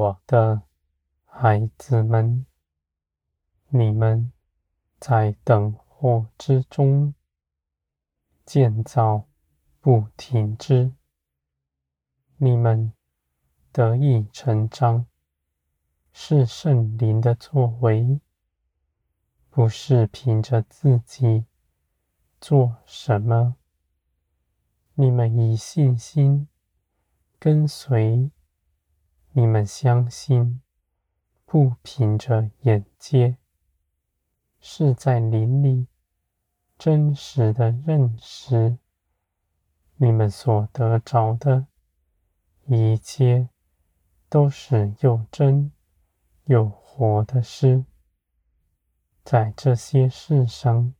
我的孩子们，你们在等候之中，建造不停止，你们得以成长，是圣灵的作为，不是凭着自己做什么。你们以信心跟随。你们相信，不凭着眼界，是在灵里真实的认识。你们所得着的一切，都是又真又活的事。在这些事上，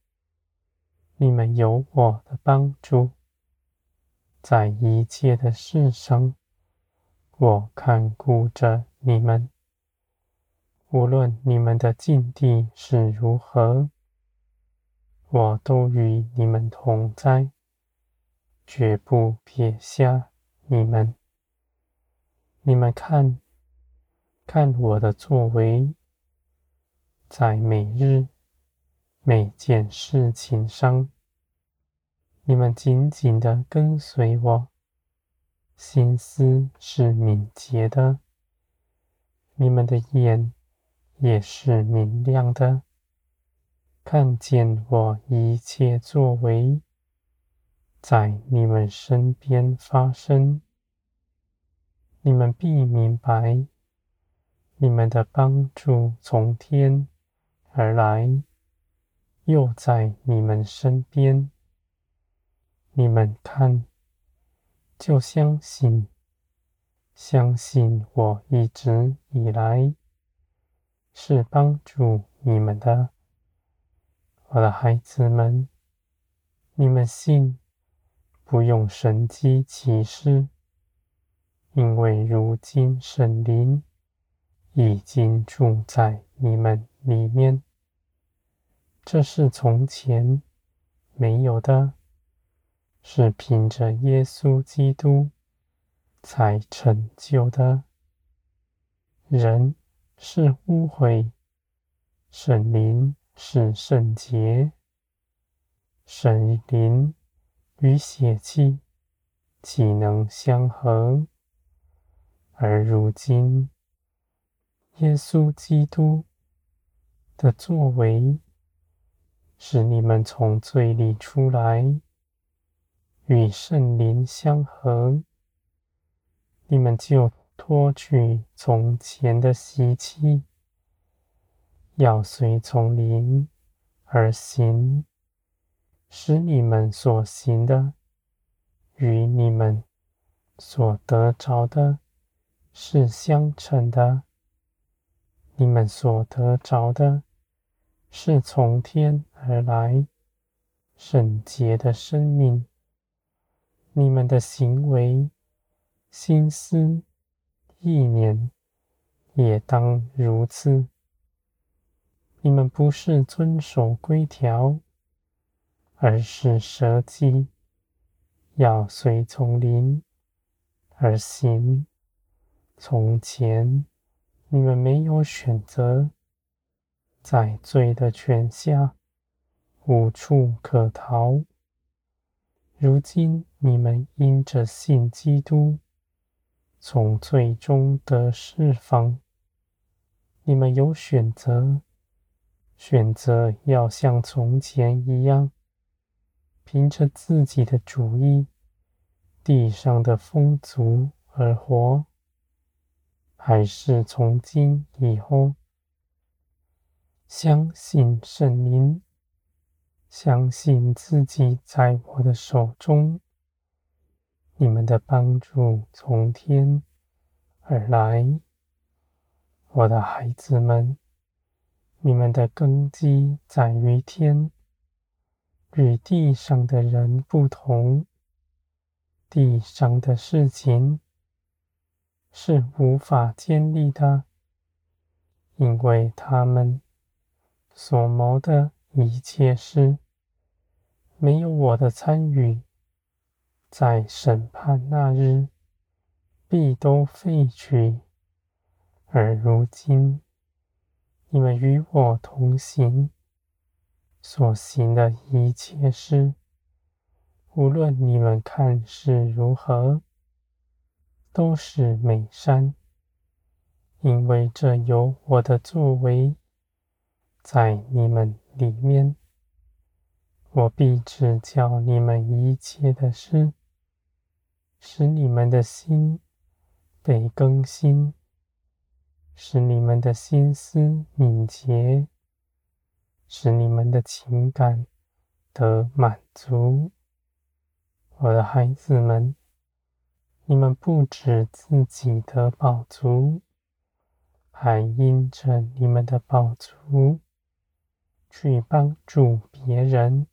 你们有我的帮助。在一切的事上。我看顾着你们，无论你们的境地是如何，我都与你们同在，绝不撇下你们。你们看，看我的作为，在每日每件事情上，你们紧紧地跟随我。心思是敏捷的，你们的眼也是明亮的，看见我一切作为在你们身边发生，你们必明白，你们的帮助从天而来，又在你们身边，你们看。就相信，相信我一直以来是帮助你们的，我的孩子们。你们信，不用神迹奇事，因为如今圣灵已经住在你们里面，这是从前没有的。是凭着耶稣基督才成就的。人是污秽，圣灵是圣洁。圣灵与血气岂能相合？而如今，耶稣基督的作为，使你们从罪里出来。与圣灵相合，你们就脱去从前的习气，要随从灵而行，使你们所行的与你们所得着的是相称的。你们所得着的是从天而来圣洁的生命。你们的行为、心思、意念也当如此。你们不是遵守规条，而是舍己，要随从灵而行。从前你们没有选择，在罪的权下，无处可逃。如今你们因着信基督，从罪中得释放。你们有选择，选择要像从前一样，凭着自己的主意、地上的风俗而活，还是从今以后，相信圣灵。相信自己在我的手中，你们的帮助从天而来，我的孩子们，你们的根基在于天，与地上的人不同。地上的事情是无法建立的，因为他们所谋的。一切事没有我的参与，在审判那日必都废去。而如今，你们与我同行，所行的一切事，无论你们看是如何，都是美善，因为这有我的作为在你们里面。我必指教你们一切的事，使你们的心被更新，使你们的心思敏捷，使你们的情感得满足。我的孩子们，你们不止自己的饱足，还因着你们的饱足，去帮助别人。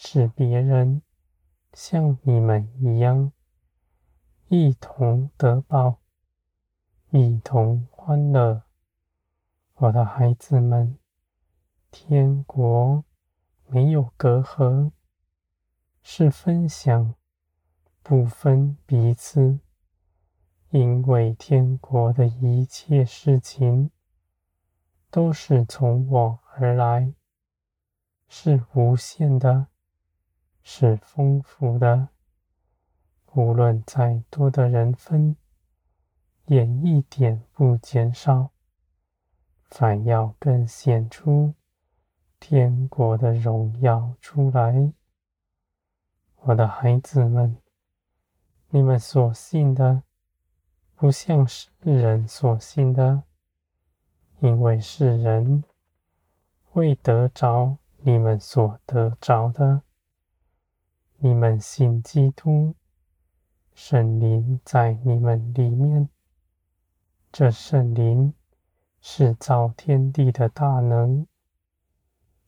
使别人像你们一样，一同得饱，一同欢乐。我的孩子们，天国没有隔阂，是分享，不分彼此，因为天国的一切事情都是从我而来，是无限的。是丰富的，无论再多的人分，也一点不减少。反要更显出天国的荣耀出来。我的孩子们，你们所信的，不像世人所信的，因为世人未得着你们所得着的。你们信基督，圣灵在你们里面。这圣灵是造天地的大能，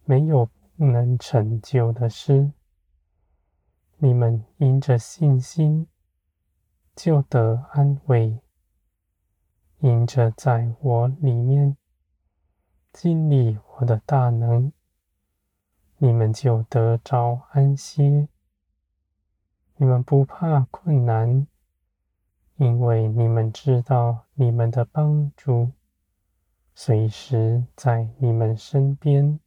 没有不能成就的事。你们因着信心，就得安慰；因着在我里面经历我的大能，你们就得着安歇。你们不怕困难，因为你们知道你们的帮助随时在你们身边。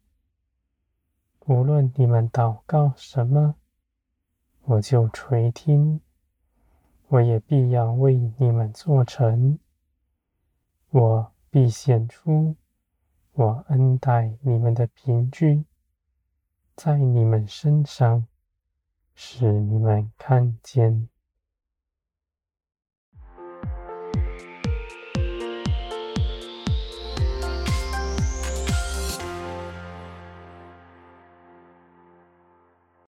无论你们祷告什么，我就垂听，我也必要为你们做成。我必显出我恩待你们的凭据在你们身上。使你们看见。